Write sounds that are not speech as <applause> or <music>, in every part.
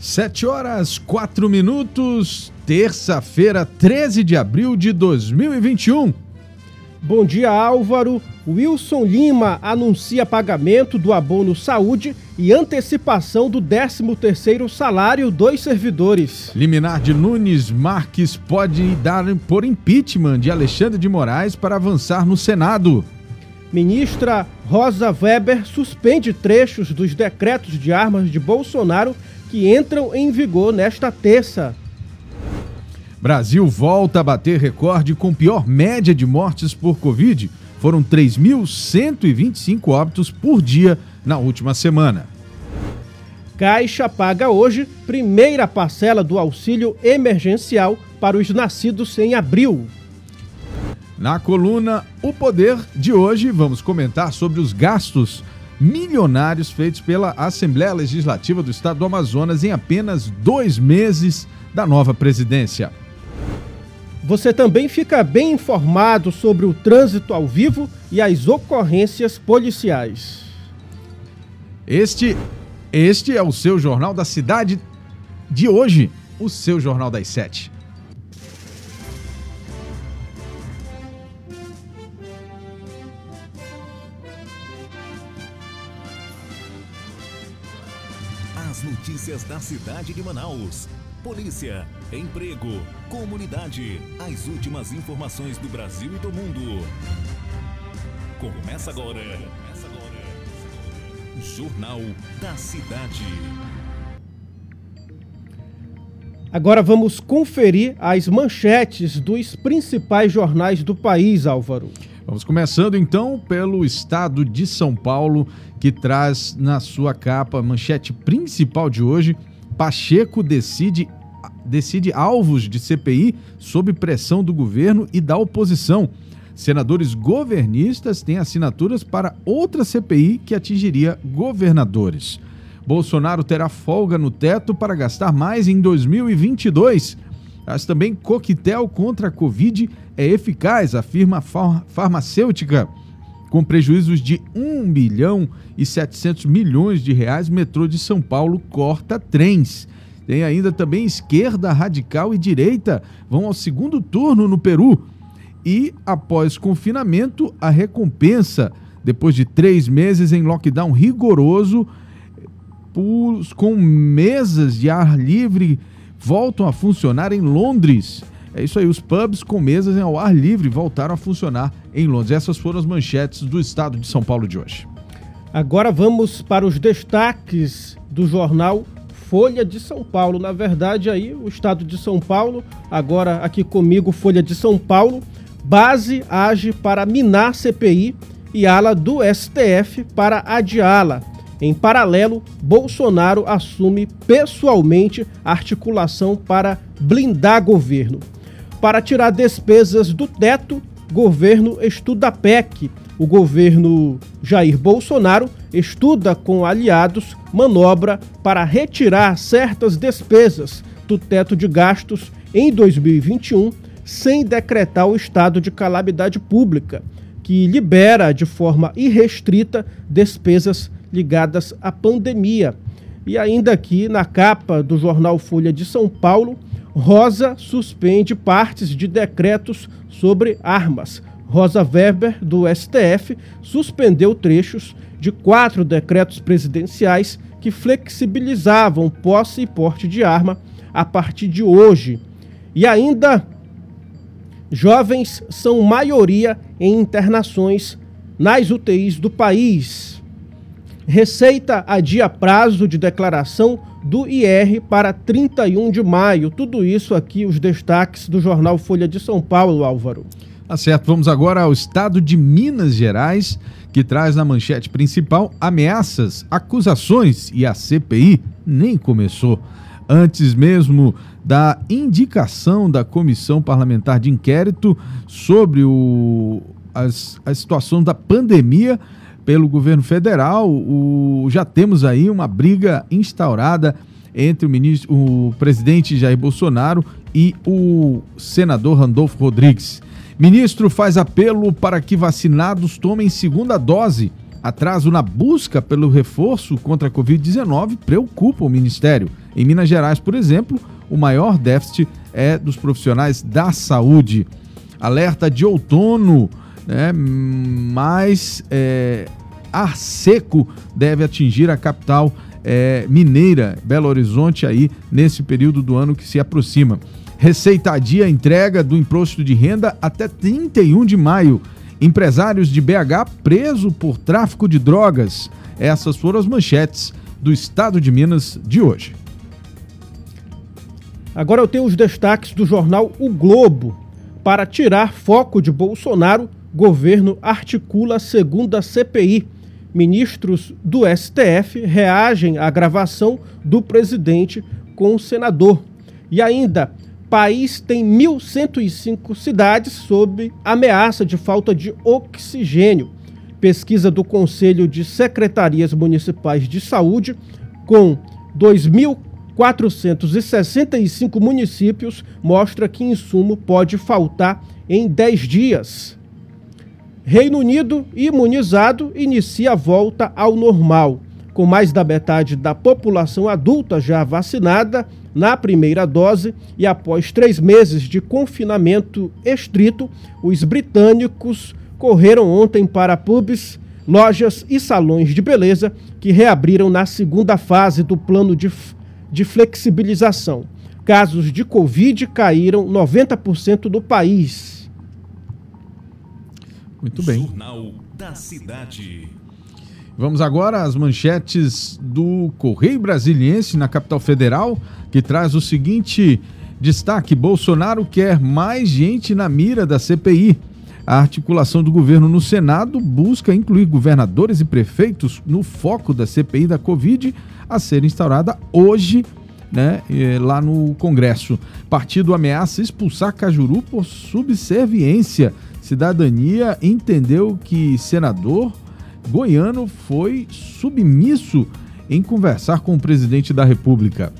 Sete horas, quatro minutos, terça-feira, 13 de abril de 2021. Bom dia, Álvaro. Wilson Lima anuncia pagamento do abono saúde e antecipação do 13º salário dos servidores. Liminar de Nunes Marques pode dar por impeachment de Alexandre de Moraes para avançar no Senado. Ministra Rosa Weber suspende trechos dos decretos de armas de Bolsonaro que entram em vigor nesta terça. Brasil volta a bater recorde com pior média de mortes por Covid. Foram 3.125 óbitos por dia na última semana. Caixa paga hoje primeira parcela do auxílio emergencial para os nascidos em abril. Na coluna O Poder de hoje, vamos comentar sobre os gastos milionários feitos pela Assembleia Legislativa do Estado do Amazonas em apenas dois meses da nova presidência. Você também fica bem informado sobre o trânsito ao vivo e as ocorrências policiais. Este, este é o seu Jornal da Cidade de hoje, o seu Jornal das Sete. Notícias da cidade de Manaus. Polícia, emprego, comunidade. As últimas informações do Brasil e do mundo. Começa agora. Jornal da Cidade. Agora vamos conferir as manchetes dos principais jornais do país, Álvaro. Vamos começando então pelo estado de São Paulo, que traz na sua capa a manchete principal de hoje Pacheco decide, decide alvos de CPI sob pressão do governo e da oposição. Senadores governistas têm assinaturas para outra CPI que atingiria governadores. Bolsonaro terá folga no teto para gastar mais em 2022. Mas também coquetel contra a Covid é eficaz, afirma a farmacêutica. Com prejuízos de 1 bilhão e 700 milhões de reais, metrô de São Paulo corta trens. Tem ainda também esquerda radical e direita vão ao segundo turno no Peru. E após confinamento, a recompensa, depois de três meses em lockdown rigoroso, com mesas de ar livre voltam a funcionar em Londres. É isso aí, os pubs com mesas ao ar livre voltaram a funcionar em Londres. Essas foram as manchetes do estado de São Paulo de hoje. Agora vamos para os destaques do jornal Folha de São Paulo. Na verdade, aí o estado de São Paulo, agora aqui comigo, Folha de São Paulo. Base age para minar CPI e ala do STF para adiá-la. Em paralelo, Bolsonaro assume pessoalmente articulação para blindar governo. Para tirar despesas do teto, governo estuda PEC. O governo Jair Bolsonaro estuda com aliados manobra para retirar certas despesas do teto de gastos em 2021 sem decretar o estado de calamidade pública, que libera de forma irrestrita despesas ligadas à pandemia. E ainda aqui na capa do jornal Folha de São Paulo, Rosa suspende partes de decretos sobre armas. Rosa Weber, do STF, suspendeu trechos de quatro decretos presidenciais que flexibilizavam posse e porte de arma a partir de hoje. E ainda, jovens são maioria em internações nas UTIs do país. Receita adia prazo de declaração do IR para 31 de maio. Tudo isso aqui, os destaques do jornal Folha de São Paulo, Álvaro. Tá certo, vamos agora ao estado de Minas Gerais, que traz na manchete principal ameaças, acusações e a CPI nem começou. Antes mesmo da indicação da comissão parlamentar de inquérito sobre o, as, a situação da pandemia, pelo governo federal, o, já temos aí uma briga instaurada entre o, ministro, o presidente Jair Bolsonaro e o senador Randolfo Rodrigues. Ministro faz apelo para que vacinados tomem segunda dose. Atraso na busca pelo reforço contra a Covid-19 preocupa o Ministério. Em Minas Gerais, por exemplo, o maior déficit é dos profissionais da saúde. Alerta de outono, né, mas é, ar seco deve atingir a capital é, mineira, Belo Horizonte, aí nesse período do ano que se aproxima. Receitadia entrega do imposto de renda até 31 de maio. Empresários de BH preso por tráfico de drogas. Essas foram as manchetes do Estado de Minas de hoje. Agora eu tenho os destaques do jornal O Globo. Para tirar foco de Bolsonaro, governo articula a segunda CPI. Ministros do STF reagem à gravação do presidente com o senador. E ainda, país tem 1.105 cidades sob ameaça de falta de oxigênio. Pesquisa do Conselho de Secretarias Municipais de Saúde, com 2.465 municípios, mostra que insumo pode faltar em 10 dias. Reino Unido, imunizado, inicia a volta ao normal. Com mais da metade da população adulta já vacinada na primeira dose e após três meses de confinamento estrito, os britânicos correram ontem para pubs, lojas e salões de beleza que reabriram na segunda fase do plano de, de flexibilização. Casos de Covid caíram 90% do país. Muito bem. Jornal da Cidade. Vamos agora às manchetes do Correio Brasiliense na capital federal, que traz o seguinte destaque: Bolsonaro quer mais gente na mira da CPI. A articulação do governo no Senado busca incluir governadores e prefeitos no foco da CPI da Covid a ser instaurada hoje, né, lá no Congresso. Partido ameaça expulsar Cajuru por subserviência. Cidadania entendeu que senador goiano foi submisso em conversar com o presidente da República.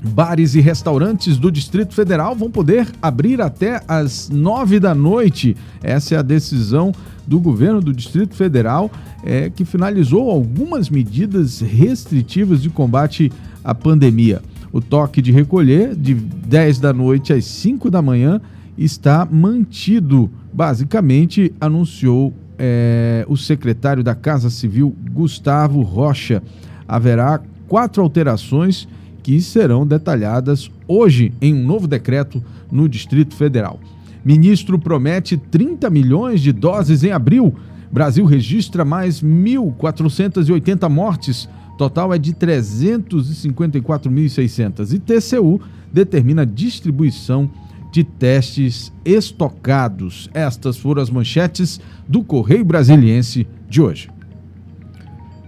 Bares e restaurantes do Distrito Federal vão poder abrir até às nove da noite. Essa é a decisão do governo do Distrito Federal, é, que finalizou algumas medidas restritivas de combate à pandemia. O toque de recolher, de 10 da noite às 5 da manhã, está mantido basicamente anunciou é, o secretário da Casa Civil, Gustavo Rocha. Haverá quatro alterações que serão detalhadas hoje em um novo decreto no Distrito Federal. Ministro promete 30 milhões de doses em abril. Brasil registra mais 1.480 mortes. Total é de 354.600. E TCU determina distribuição de testes estocados. Estas foram as manchetes do Correio Brasiliense de hoje.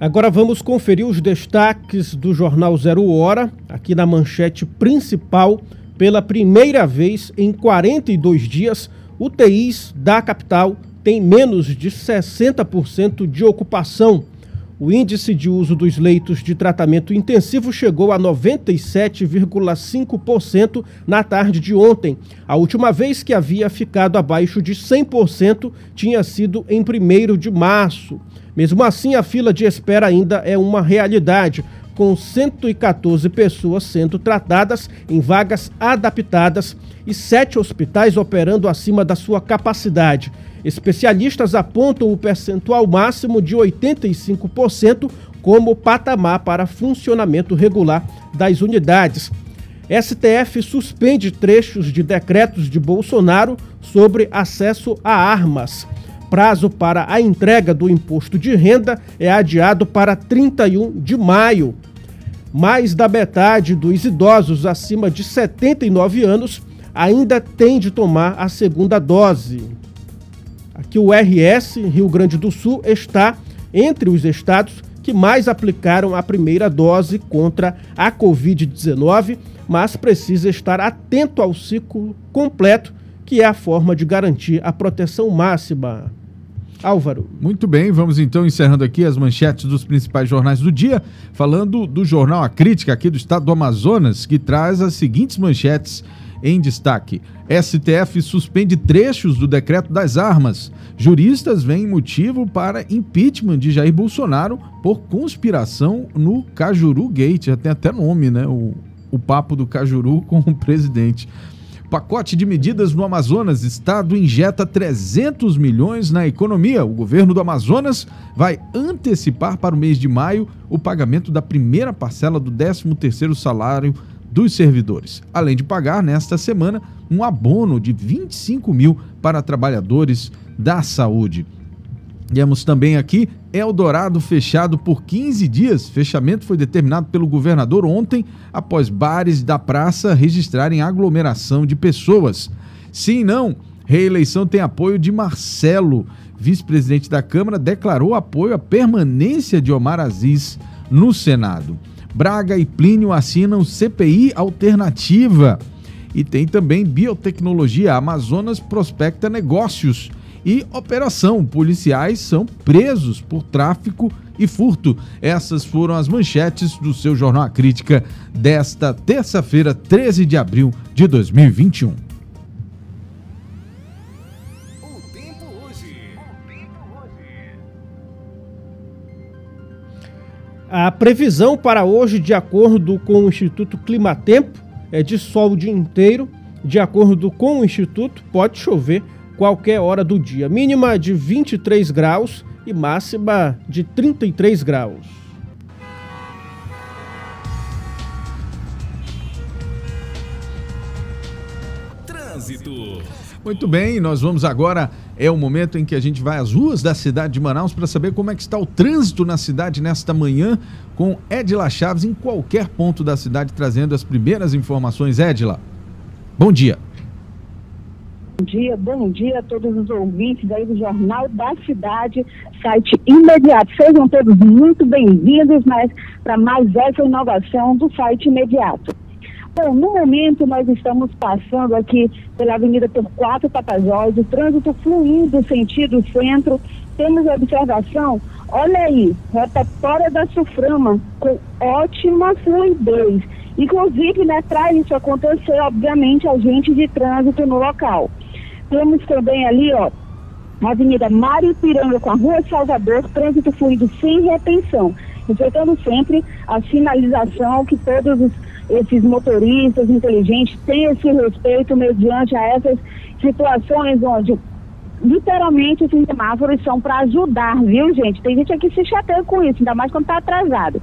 Agora vamos conferir os destaques do Jornal Zero Hora, aqui na manchete principal. Pela primeira vez em 42 dias, UTIs da capital têm menos de 60% de ocupação. O índice de uso dos leitos de tratamento intensivo chegou a 97,5% na tarde de ontem. A última vez que havia ficado abaixo de 100% tinha sido em 1 de março. Mesmo assim, a fila de espera ainda é uma realidade, com 114 pessoas sendo tratadas em vagas adaptadas e sete hospitais operando acima da sua capacidade. Especialistas apontam o percentual máximo de 85% como patamar para funcionamento regular das unidades. STF suspende trechos de decretos de Bolsonaro sobre acesso a armas. Prazo para a entrega do imposto de renda é adiado para 31 de maio. Mais da metade dos idosos acima de 79 anos ainda tem de tomar a segunda dose. Aqui o RS, Rio Grande do Sul, está entre os estados que mais aplicaram a primeira dose contra a Covid-19, mas precisa estar atento ao ciclo completo, que é a forma de garantir a proteção máxima. Álvaro. Muito bem, vamos então encerrando aqui as manchetes dos principais jornais do dia, falando do jornal A Crítica aqui do estado do Amazonas, que traz as seguintes manchetes em destaque. STF suspende trechos do decreto das armas. Juristas veem motivo para impeachment de Jair Bolsonaro por conspiração no Cajuru Gate. Já tem até nome, né? O, o papo do Cajuru <laughs> com o presidente. Pacote de medidas no Amazonas. Estado injeta 300 milhões na economia. O governo do Amazonas vai antecipar para o mês de maio o pagamento da primeira parcela do 13º salário dos servidores, além de pagar nesta semana um abono de 25 mil para trabalhadores da saúde. Temos também aqui Eldorado fechado por 15 dias. Fechamento foi determinado pelo governador ontem, após bares da praça registrarem aglomeração de pessoas. Sim, não, reeleição tem apoio de Marcelo. Vice-presidente da Câmara declarou apoio à permanência de Omar Aziz no Senado. Braga e Plínio assinam CPI alternativa. E tem também biotecnologia. Amazonas prospecta negócios. E operação. Policiais são presos por tráfico e furto. Essas foram as manchetes do seu Jornal A Crítica desta terça-feira, 13 de abril de 2021. A previsão para hoje, de acordo com o Instituto Climatempo, é de sol o dia inteiro. De acordo com o Instituto, pode chover qualquer hora do dia. Mínima de 23 graus e máxima de 33 graus. Trânsito. Muito bem, nós vamos agora. É o momento em que a gente vai às ruas da cidade de Manaus para saber como é que está o trânsito na cidade nesta manhã com Edila Chaves em qualquer ponto da cidade trazendo as primeiras informações. Edila, bom dia. Bom dia, bom dia a todos os ouvintes aí do Jornal da Cidade, site imediato. Sejam todos muito bem-vindos para mais essa inovação do site imediato. Bom, no momento nós estamos passando aqui pela Avenida por Quatro Tapajós, o trânsito fluindo sentido centro. Temos observação, olha aí, rotatória da Suframa, com ótima fluidez. Inclusive, né, para isso acontecer, obviamente, agente de trânsito no local. Temos também ali, ó, a Avenida Mário Piranga com a Rua Salvador, trânsito fluido sem retenção, respeitando sempre a sinalização que todos os esses motoristas inteligentes têm esse respeito mediante a essas situações onde literalmente esses semáforos são para ajudar, viu, gente? Tem gente aqui que se chateia com isso, ainda mais quando está atrasado.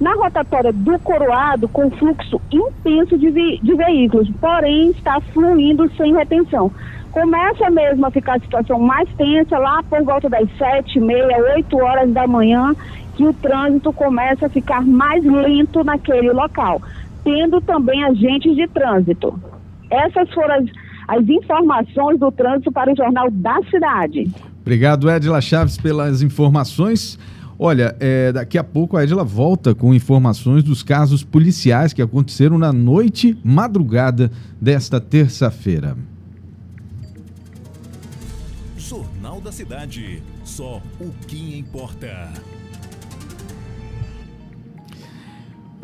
Na rotatória do Coroado, com fluxo intenso de, de veículos, porém está fluindo sem retenção. Começa mesmo a ficar a situação mais tensa lá por volta das sete, meia, oito horas da manhã, que o trânsito começa a ficar mais lento naquele local tendo também agentes de trânsito. Essas foram as, as informações do trânsito para o Jornal da Cidade. Obrigado, Edila Chaves, pelas informações. Olha, é, daqui a pouco a Edila volta com informações dos casos policiais que aconteceram na noite, madrugada desta terça-feira. Jornal da Cidade. Só o que importa.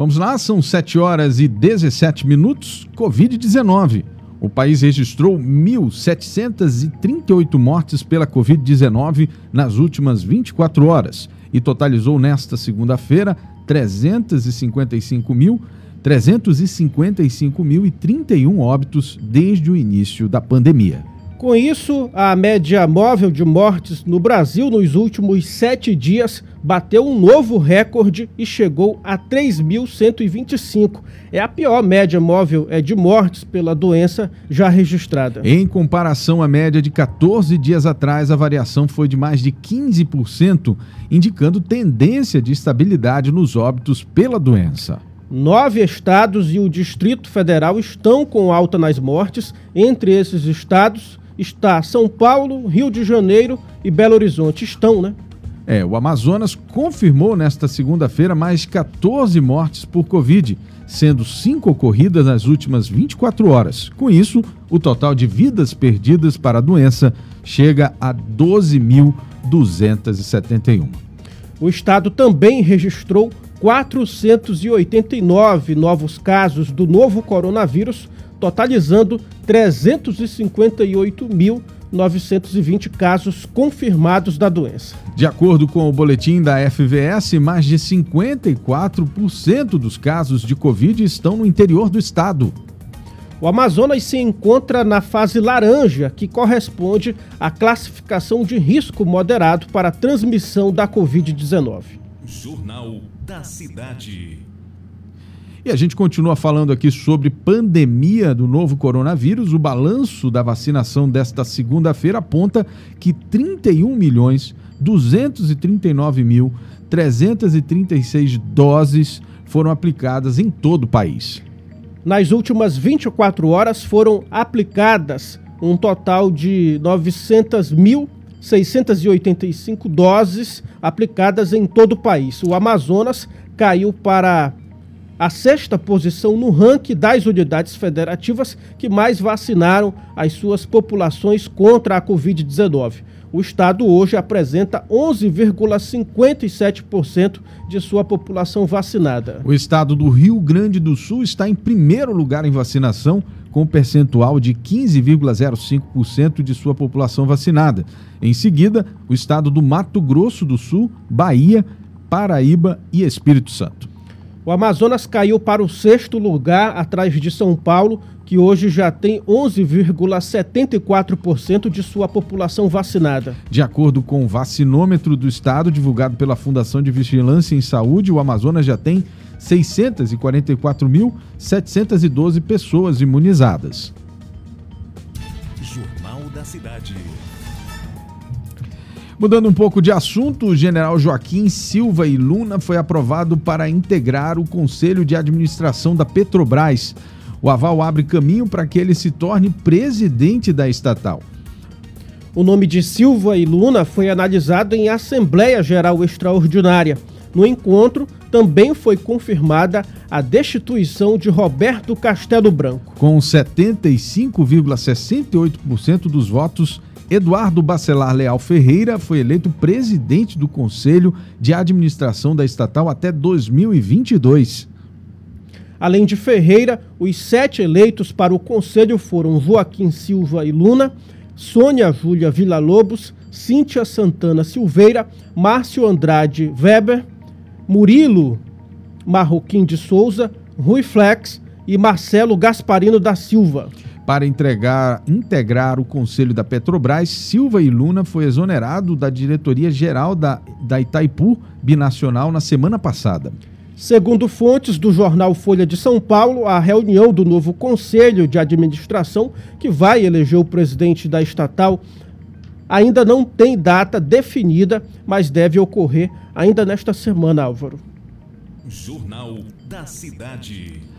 Vamos lá, são 7 horas e 17 minutos. Covid-19. O país registrou 1.738 mortes pela Covid-19 nas últimas 24 horas e totalizou nesta segunda-feira 355.355.031 óbitos desde o início da pandemia. Com isso, a média móvel de mortes no Brasil nos últimos sete dias bateu um novo recorde e chegou a 3.125. É a pior média móvel é, de mortes pela doença já registrada. Em comparação à média de 14 dias atrás, a variação foi de mais de 15%, indicando tendência de estabilidade nos óbitos pela doença. Nove estados e o Distrito Federal estão com alta nas mortes. Entre esses estados, está São Paulo, Rio de Janeiro e Belo Horizonte. Estão, né? É, o Amazonas confirmou nesta segunda-feira mais 14 mortes por Covid, sendo cinco ocorridas nas últimas 24 horas. Com isso, o total de vidas perdidas para a doença chega a 12.271. O estado também registrou 489 novos casos do novo coronavírus, totalizando 358.920 casos confirmados da doença. De acordo com o boletim da FVS, mais de 54% dos casos de Covid estão no interior do estado. O Amazonas se encontra na fase laranja, que corresponde à classificação de risco moderado para a transmissão da Covid-19. Jornal da Cidade. E a gente continua falando aqui sobre pandemia do novo coronavírus. O balanço da vacinação desta segunda-feira aponta que 31 milhões 239 mil 336 doses foram aplicadas em todo o país. Nas últimas 24 horas foram aplicadas um total de 900.685 doses aplicadas em todo o país. O Amazonas caiu para a sexta posição no ranking das unidades federativas que mais vacinaram as suas populações contra a Covid-19 o estado hoje apresenta 11,57% de sua população vacinada. O estado do Rio Grande do Sul está em primeiro lugar em vacinação, com percentual de 15,05% de sua população vacinada. Em seguida, o estado do Mato Grosso do Sul, Bahia, Paraíba e Espírito Santo. O Amazonas caiu para o sexto lugar, atrás de São Paulo, que hoje já tem 11,74% de sua população vacinada. De acordo com o vacinômetro do estado divulgado pela Fundação de Vigilância em Saúde, o Amazonas já tem 644.712 pessoas imunizadas. Jornal da Cidade. Mudando um pouco de assunto, o general Joaquim Silva e Luna foi aprovado para integrar o Conselho de Administração da Petrobras. O aval abre caminho para que ele se torne presidente da estatal. O nome de Silva e Luna foi analisado em Assembleia Geral Extraordinária. No encontro, também foi confirmada a destituição de Roberto Castelo Branco. Com 75,68% dos votos, Eduardo Bacelar Leal Ferreira foi eleito presidente do Conselho de Administração da estatal até 2022. Além de Ferreira, os sete eleitos para o conselho foram Joaquim Silva e Luna, Sônia Júlia Villa-Lobos, Cíntia Santana Silveira, Márcio Andrade Weber, Murilo Marroquim de Souza, Rui Flex e Marcelo Gasparino da Silva. Para entregar, integrar o conselho da Petrobras, Silva e Luna foi exonerado da diretoria geral da, da Itaipu Binacional na semana passada. Segundo fontes do jornal Folha de São Paulo, a reunião do novo Conselho de Administração, que vai eleger o presidente da estatal, ainda não tem data definida, mas deve ocorrer ainda nesta semana, Álvaro. Jornal da Cidade.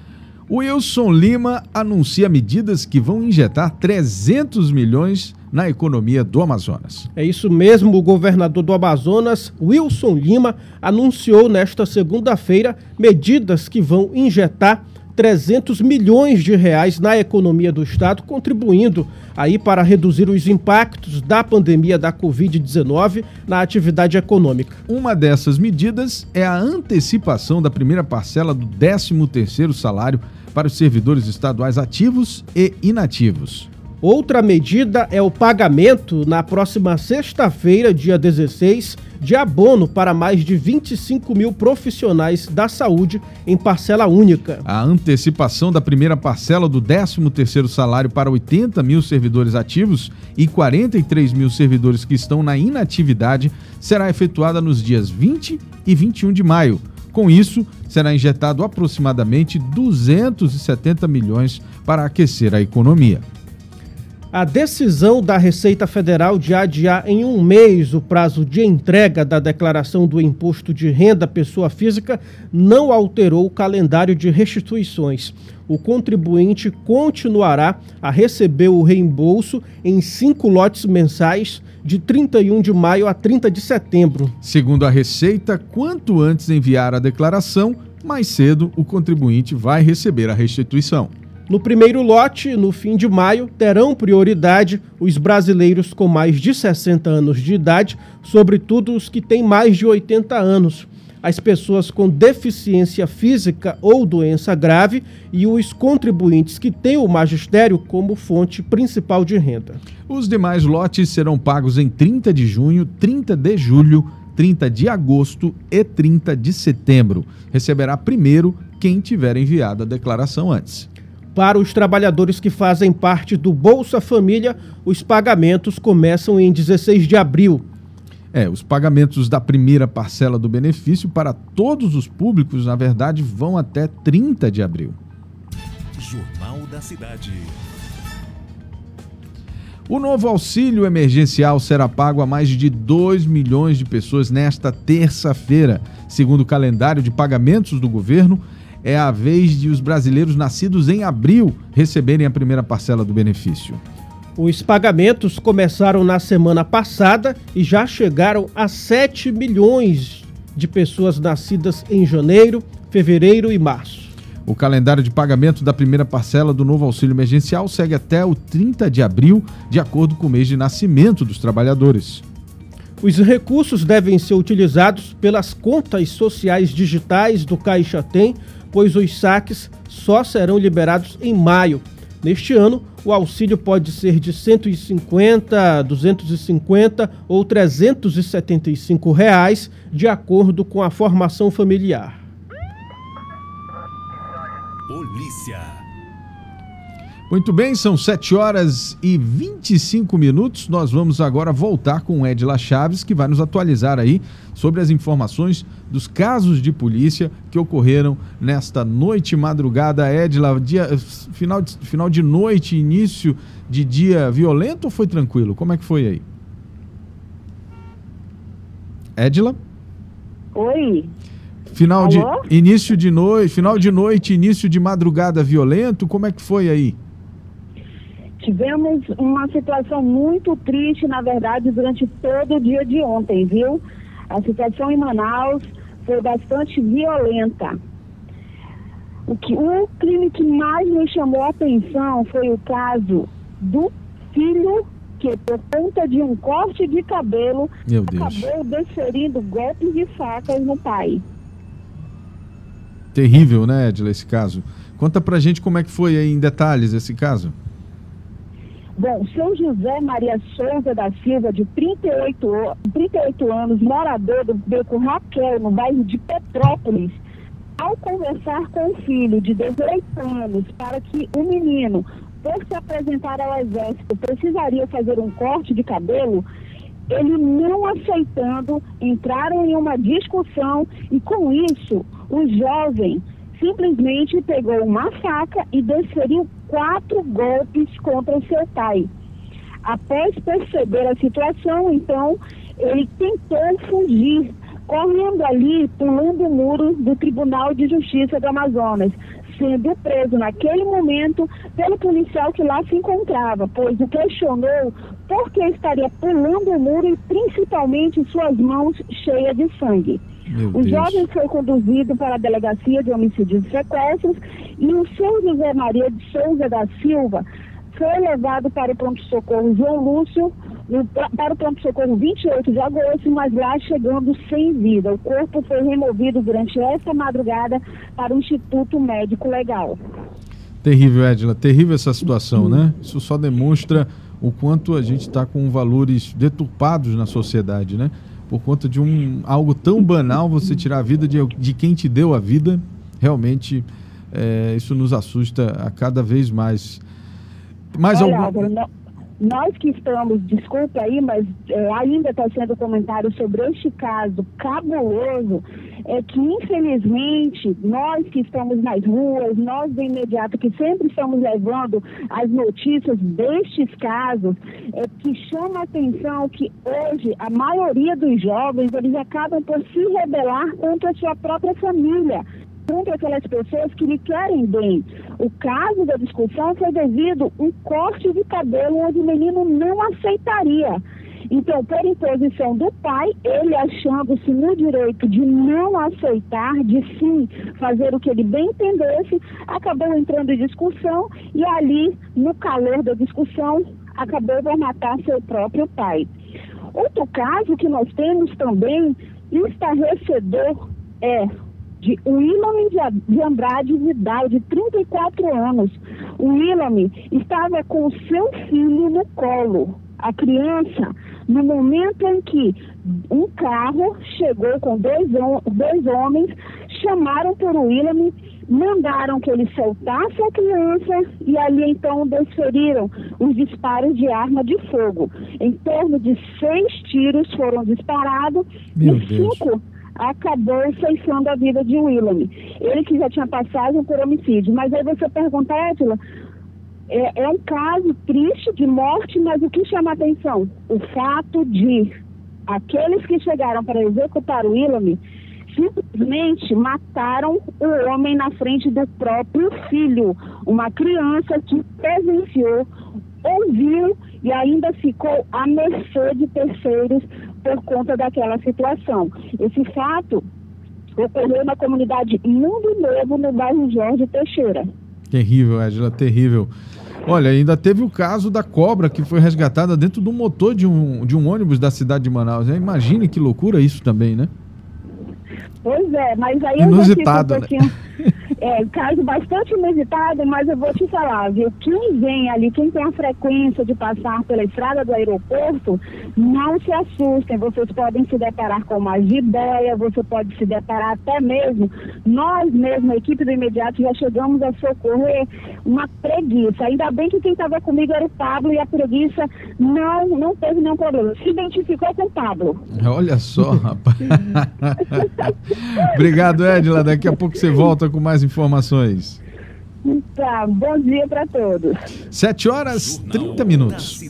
Wilson Lima anuncia medidas que vão injetar 300 milhões na economia do Amazonas. É isso mesmo, o governador do Amazonas, Wilson Lima, anunciou nesta segunda-feira medidas que vão injetar 300 milhões de reais na economia do estado, contribuindo aí para reduzir os impactos da pandemia da Covid-19 na atividade econômica. Uma dessas medidas é a antecipação da primeira parcela do 13º salário para os servidores estaduais ativos e inativos. Outra medida é o pagamento na próxima sexta-feira, dia 16, de abono para mais de 25 mil profissionais da saúde em parcela única. A antecipação da primeira parcela do 13º salário para 80 mil servidores ativos e 43 mil servidores que estão na inatividade será efetuada nos dias 20 e 21 de maio. Com isso, será injetado aproximadamente 270 milhões para aquecer a economia. A decisão da Receita Federal de adiar em um mês o prazo de entrega da declaração do imposto de renda pessoa física não alterou o calendário de restituições. O contribuinte continuará a receber o reembolso em cinco lotes mensais de 31 de maio a 30 de setembro. Segundo a Receita, quanto antes enviar a declaração, mais cedo o contribuinte vai receber a restituição. No primeiro lote, no fim de maio, terão prioridade os brasileiros com mais de 60 anos de idade, sobretudo os que têm mais de 80 anos. as pessoas com deficiência física ou doença grave e os contribuintes que têm o magistério como fonte principal de renda. Os demais lotes serão pagos em 30 de junho, 30 de julho, 30 de agosto e 30 de setembro. Receberá primeiro quem tiver enviado a declaração antes. Para os trabalhadores que fazem parte do Bolsa Família, os pagamentos começam em 16 de abril. É, os pagamentos da primeira parcela do benefício para todos os públicos, na verdade, vão até 30 de abril. Jornal da Cidade. O novo auxílio emergencial será pago a mais de 2 milhões de pessoas nesta terça-feira. Segundo o calendário de pagamentos do governo, é a vez de os brasileiros nascidos em abril receberem a primeira parcela do benefício. Os pagamentos começaram na semana passada e já chegaram a 7 milhões de pessoas nascidas em janeiro, fevereiro e março. O calendário de pagamento da primeira parcela do novo auxílio emergencial segue até o 30 de abril, de acordo com o mês de nascimento dos trabalhadores. Os recursos devem ser utilizados pelas contas sociais digitais do Caixa Tem, pois os saques só serão liberados em maio. Neste ano, o auxílio pode ser de 150, 250 ou 375 reais, de acordo com a formação familiar. Polícia. Muito bem, são 7 horas e 25 minutos. Nós vamos agora voltar com o Edila Chaves, que vai nos atualizar aí sobre as informações dos casos de polícia que ocorreram nesta noite madrugada. Edila, dia, final, de, final de noite, início de dia violento ou foi tranquilo? Como é que foi aí? Edila? Oi. Final de início de noite, final de noite, início de madrugada violento, como é que foi aí? Tivemos uma situação muito triste, na verdade, durante todo o dia de ontem, viu? A situação em Manaus foi bastante violenta. O, que, o crime que mais me chamou a atenção foi o caso do filho que, por conta de um corte de cabelo, Meu Deus. acabou desferindo golpes de facas no pai. Terrível, né, Edila, esse caso. Conta pra gente como é que foi aí em detalhes esse caso. Bom, seu José Maria Souza da Silva, de 38, 38 anos, morador do Beco Raquel, no bairro de Petrópolis, ao conversar com o filho de 18 anos para que o menino, por se apresentar ao exército, precisaria fazer um corte de cabelo, ele não aceitando, entraram em uma discussão e com isso o jovem simplesmente pegou uma faca e desferiu quatro golpes contra seu pai. Após perceber a situação, então, ele tentou fugir, correndo ali, pulando o muro do Tribunal de Justiça do Amazonas, sendo preso naquele momento pelo policial que lá se encontrava, pois o questionou por que estaria pulando o muro e principalmente suas mãos cheias de sangue. Meu O Deus. jovem foi conduzido para a delegacia de homicídios e sequestros e o seu José Maria de Souza da Silva foi levado para o pronto-socorro João Lúcio, no- para o pronto-socorro 28 de agosto, mas lá chegando sem vida. O corpo foi removido durante essa madrugada para o Instituto Médico Legal. Terrível, Edila, terrível essa situação, né? Isso só demonstra o quanto a gente está com valores deturpados na sociedade, né? Por conta de um algo tão banal, você tirar a vida de, de quem te deu a vida, realmente é, isso nos assusta a cada vez mais. Mais Olha, algum... Nó- nós que estamos, desculpa aí, mas é, ainda está sendo comentário sobre este caso cabuloso, é que infelizmente nós que estamos nas ruas, nós do imediato que sempre estamos levando as notícias destes casos, é que chama a atenção que hoje a maioria dos jovens eles acabam por se rebelar contra a sua própria família contra aquelas pessoas que lhe querem bem. O caso da discussão foi devido a um corte de cabelo onde o menino não aceitaria. Então, por imposição do pai, ele achando-se no direito de não aceitar, de sim fazer o que ele bem entendesse, acabou entrando em discussão e ali, no calor da discussão, acabou por matar seu próprio pai. Outro caso que nós temos também, estarrecedor, é de Willame de Andrade Vidal, de 34 anos. O Willame estava com seu filho no colo. A criança, no momento em que um carro chegou com dois, dois homens, chamaram por Willame, mandaram que ele soltasse a criança e ali então desferiram os disparos de arma de fogo. Em torno de seis tiros foram disparados Meu e Deus. cinco acabou ceifando a vida de William. Ele que já tinha passagem por homicídio. Mas aí você pergunta, Edila, é, é um caso triste de morte, mas o que chama a atenção? O fato de aqueles que chegaram para executar o William simplesmente mataram o homem na frente do próprio filho, uma criança que presenciou, ouviu e ainda ficou à mercê de terceiros por conta daquela situação. Esse fato ocorreu na comunidade Mundo Novo, no bairro Jorge Teixeira. Terrível, Edila, terrível. Olha, ainda teve o caso da cobra que foi resgatada dentro do motor de um, de um ônibus da cidade de Manaus. Imagine que loucura isso também, né? Pois é, mas aí Inusitado, eu já um né? É, caso bastante inusitado, mas eu vou te falar, viu? Quem vem ali, quem tem a frequência de passar pela estrada do aeroporto, não se assustem. Vocês podem se deparar com mais ideia, você pode se deparar até mesmo. Nós mesmo, a equipe do imediato, já chegamos a socorrer uma preguiça. Ainda bem que quem estava comigo era o Pablo e a preguiça não, não teve nenhum problema. Se identificou com o Pablo. Olha só, rapaz. <laughs> Obrigado, Edila. Daqui a pouco você volta com mais informações. Tá, bom dia para todos. 7 horas e 30 minutos.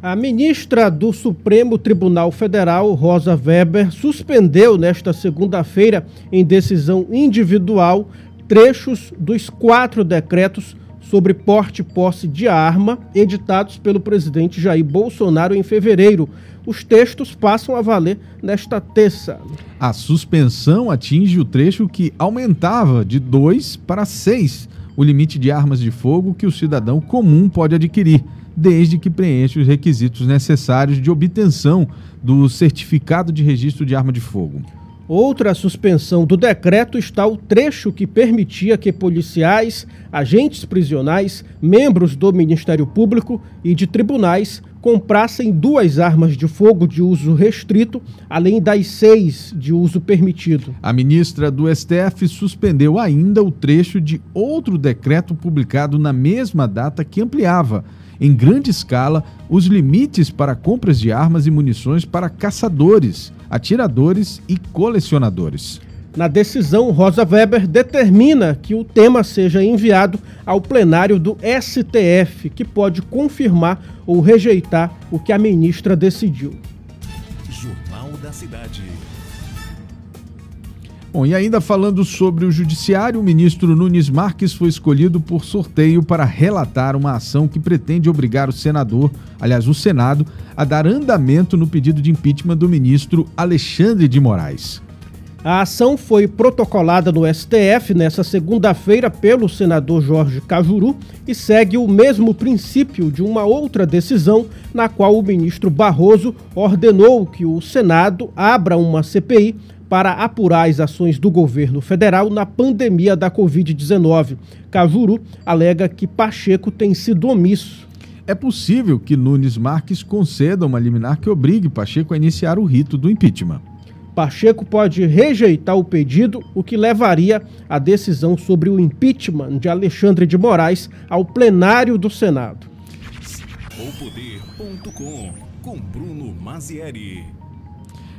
A ministra do Supremo Tribunal Federal, Rosa Weber, suspendeu nesta segunda-feira, em decisão individual, trechos dos quatro decretos sobre porte e posse de arma editados pelo presidente Jair Bolsonaro em fevereiro. Os textos passam a valer nesta terça. A suspensão atinge o trecho que aumentava de 2 para 6 o limite de armas de fogo que o cidadão comum pode adquirir, desde que preencha os requisitos necessários de obtenção do certificado de registro de arma de fogo. Outra suspensão do decreto está o trecho que permitia que policiais, agentes prisionais, membros do Ministério Público e de tribunais comprassem duas armas de fogo de uso restrito, além das seis de uso permitido. A ministra do STF suspendeu ainda o trecho de outro decreto publicado na mesma data que ampliava em grande escala os limites para compras de armas e munições para caçadores, atiradores e colecionadores. Na decisão, Rosa Weber determina que o tema seja enviado ao plenário do STF, que pode confirmar ou rejeitar o que a ministra decidiu. Jornal da Cidade. Bom, e ainda falando sobre o judiciário, o ministro Nunes Marques foi escolhido por sorteio para relatar uma ação que pretende obrigar o senador, aliás, o Senado, a dar andamento no pedido de impeachment do ministro Alexandre de Moraes. A ação foi protocolada no STF nesta segunda-feira pelo senador Jorge Cajuru e segue o mesmo princípio de uma outra decisão na qual o ministro Barroso ordenou que o Senado abra uma CPI para apurar as ações do governo federal na pandemia da Covid-19. Cajuru alega que Pacheco tem sido omisso. É possível que Nunes Marques conceda uma liminar que obrigue Pacheco a iniciar o rito do impeachment. Pacheco pode rejeitar o pedido, o que levaria a decisão sobre o impeachment de Alexandre de Moraes ao plenário do Senado. O poder.com com Bruno Mazieri.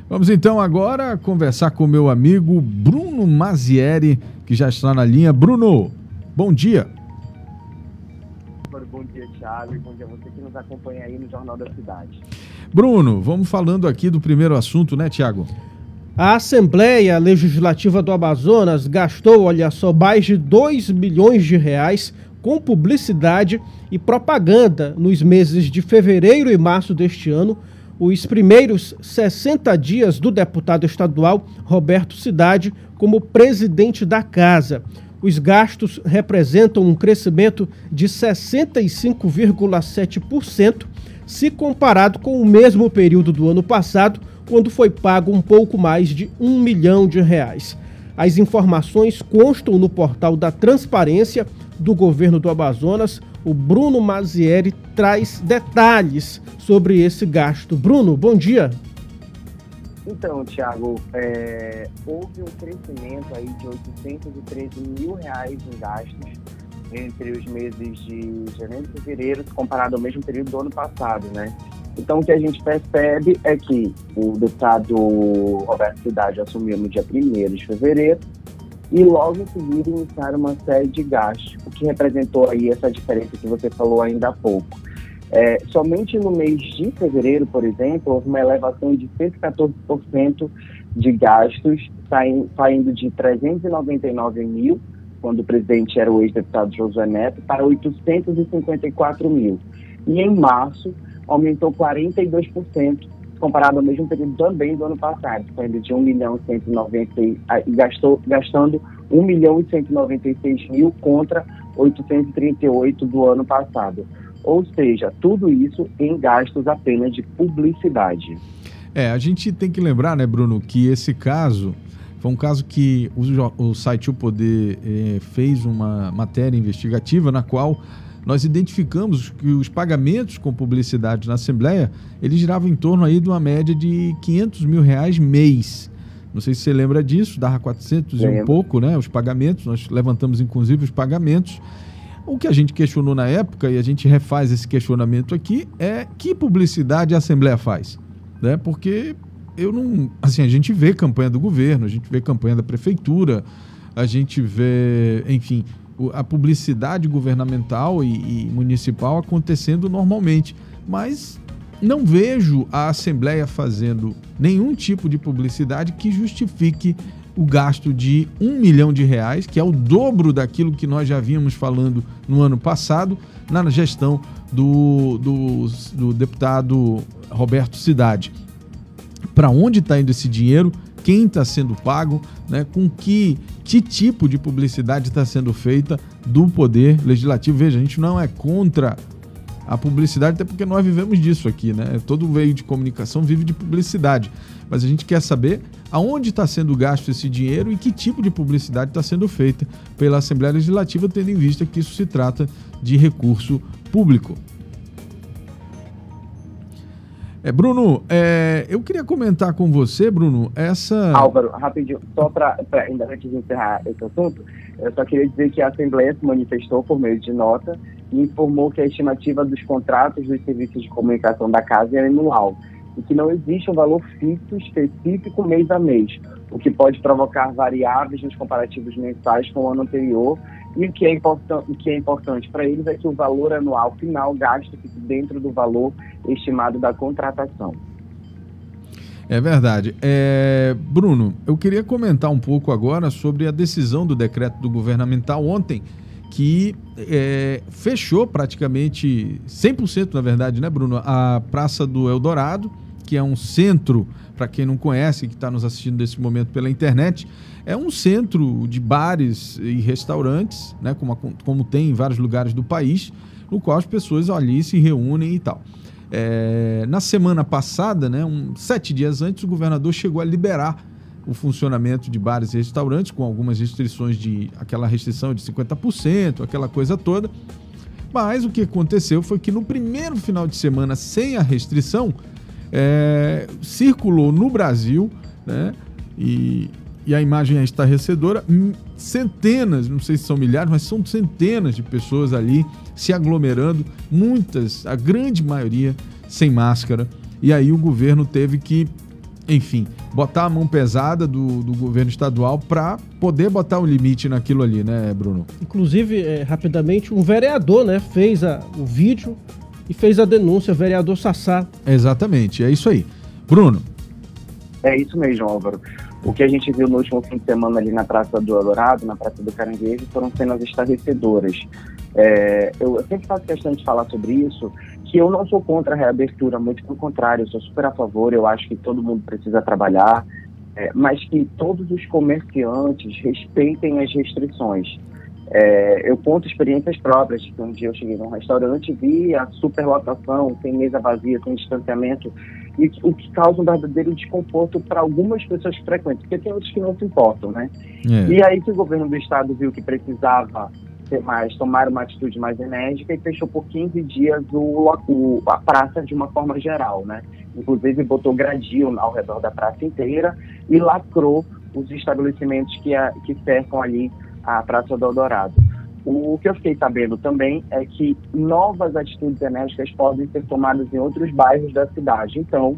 Vamos então agora conversar com meu amigo Bruno Mazieri, que já está na linha. Bruno, bom dia. Bom dia, Thiago, e bom dia a você que nos acompanha aí no Jornal da Cidade. Bruno, vamos falando aqui do primeiro assunto, né, Tiago? A Assembleia Legislativa do Amazonas gastou, olha só, mais de 2 milhões de reais com publicidade e propaganda nos meses de fevereiro e março deste ano os primeiros 60 dias do deputado estadual Roberto Cidade como presidente da casa. Os gastos representam um crescimento de 65,7% se comparado com o mesmo período do ano passado, quando foi pago um pouco mais de um milhão de reais. As informações constam no portal da Transparência do governo do Amazonas. O Bruno Mazieri traz detalhes sobre esse gasto. Bruno, bom dia. Então, Tiago, é, houve um crescimento aí de 813 mil reais em gastos entre os meses de janeiro e fevereiro, comparado ao mesmo período do ano passado, né? Então, o que a gente percebe é que o deputado Roberto Cidade assumiu no dia 1 de fevereiro e logo em seguida iniciaram uma série de gastos, o que representou aí essa diferença que você falou ainda há pouco. É, somente no mês de fevereiro, por exemplo, houve uma elevação de 114% de gastos, saindo de 399 mil, quando o presidente era o ex-deputado Josué Neto, para 854 mil. E em março, aumentou 42%, comparado ao mesmo período também do ano passado, saindo de 1 milhão e 190, e gastou, gastando 1 milhão e 196 mil contra 838 do ano passado. Ou seja, tudo isso em gastos apenas de publicidade. É, a gente tem que lembrar, né, Bruno, que esse caso foi um caso que o, o site O Poder eh, fez uma matéria investigativa na qual nós identificamos que os pagamentos com publicidade na Assembleia, eles giravam em torno aí de uma média de 500 mil reais mês. Não sei se você lembra disso, dava 400 Lembra. e um pouco, né? Os pagamentos, nós levantamos inclusive os pagamentos. O que a gente questionou na época, e a gente refaz esse questionamento aqui, é que publicidade a Assembleia faz. Né? Porque eu não. Assim, a gente vê campanha do governo, a gente vê campanha da prefeitura, a gente vê, enfim, a publicidade governamental e, e municipal acontecendo normalmente. Mas não vejo a Assembleia fazendo nenhum tipo de publicidade que justifique o gasto de um milhão de reais, que é o dobro daquilo que nós já vínhamos falando no ano passado, na gestão do, do, do deputado Roberto Cidade. Para onde está indo esse dinheiro? Quem está sendo pago? Né? Com que, que tipo de publicidade está sendo feita do Poder Legislativo? Veja, a gente não é contra a publicidade, até porque nós vivemos disso aqui, né? Todo veio de comunicação vive de publicidade. Mas a gente quer saber aonde está sendo gasto esse dinheiro e que tipo de publicidade está sendo feita pela Assembleia Legislativa, tendo em vista que isso se trata de recurso público. É, Bruno, é, eu queria comentar com você, Bruno, essa. Álvaro, rapidinho, só para ainda antes de encerrar esse assunto, eu só queria dizer que a Assembleia se manifestou por meio de nota e informou que a estimativa dos contratos dos serviços de comunicação da casa é anual e que não existe um valor fixo específico mês a mês, o que pode provocar variáveis nos comparativos mensais com o ano anterior. E o que é, o que é importante para eles é que o valor anual final gasto fique dentro do valor estimado da contratação. É verdade. É, Bruno, eu queria comentar um pouco agora sobre a decisão do decreto do governamental ontem, que é, fechou praticamente 100%, na verdade, né, Bruno? A Praça do Eldorado, que é um centro, para quem não conhece, que está nos assistindo nesse momento pela internet, é um centro de bares e restaurantes, né, como, como tem em vários lugares do país, no qual as pessoas ali se reúnem e tal. É, na semana passada, né, um, sete dias antes, o governador chegou a liberar o funcionamento de bares e restaurantes com algumas restrições de aquela restrição de 50%, aquela coisa toda. Mas o que aconteceu foi que no primeiro final de semana sem a restrição, é, circulou no Brasil, né, e, e a imagem é estarrecedora, centenas, não sei se são milhares, mas são centenas de pessoas ali se aglomerando, muitas, a grande maioria sem máscara. E aí o governo teve que enfim, botar a mão pesada do, do governo estadual para poder botar um limite naquilo ali, né, Bruno? Inclusive, é, rapidamente, um vereador, né, fez a, o vídeo e fez a denúncia, o vereador Sassá. Exatamente, é isso aí. Bruno. É isso mesmo, Álvaro. O que a gente viu no último fim de semana ali na Praça do Eldorado, na Praça do Caranguejo, foram cenas estarrecedoras. É, eu sempre faço questão de falar sobre isso, que eu não sou contra a reabertura, muito pelo contrário, eu sou super a favor, eu acho que todo mundo precisa trabalhar, é, mas que todos os comerciantes respeitem as restrições. É, eu conto experiências próprias, que um dia eu cheguei num restaurante, vi a superlotação, sem mesa vazia, sem distanciamento, e o que causa um verdadeiro desconforto para algumas pessoas que frequentam, porque tem outros que não se importam, né? É. E aí que o governo do estado viu que precisava ter mais, tomar uma atitude mais enérgica e fechou por 15 dias o, o, a praça de uma forma geral, né? Inclusive botou gradil ao redor da praça inteira e lacrou os estabelecimentos que, a, que cercam ali a Praça do Eldorado. O que eu fiquei sabendo também é que novas atitudes enérgicas podem ser tomadas em outros bairros da cidade. Então,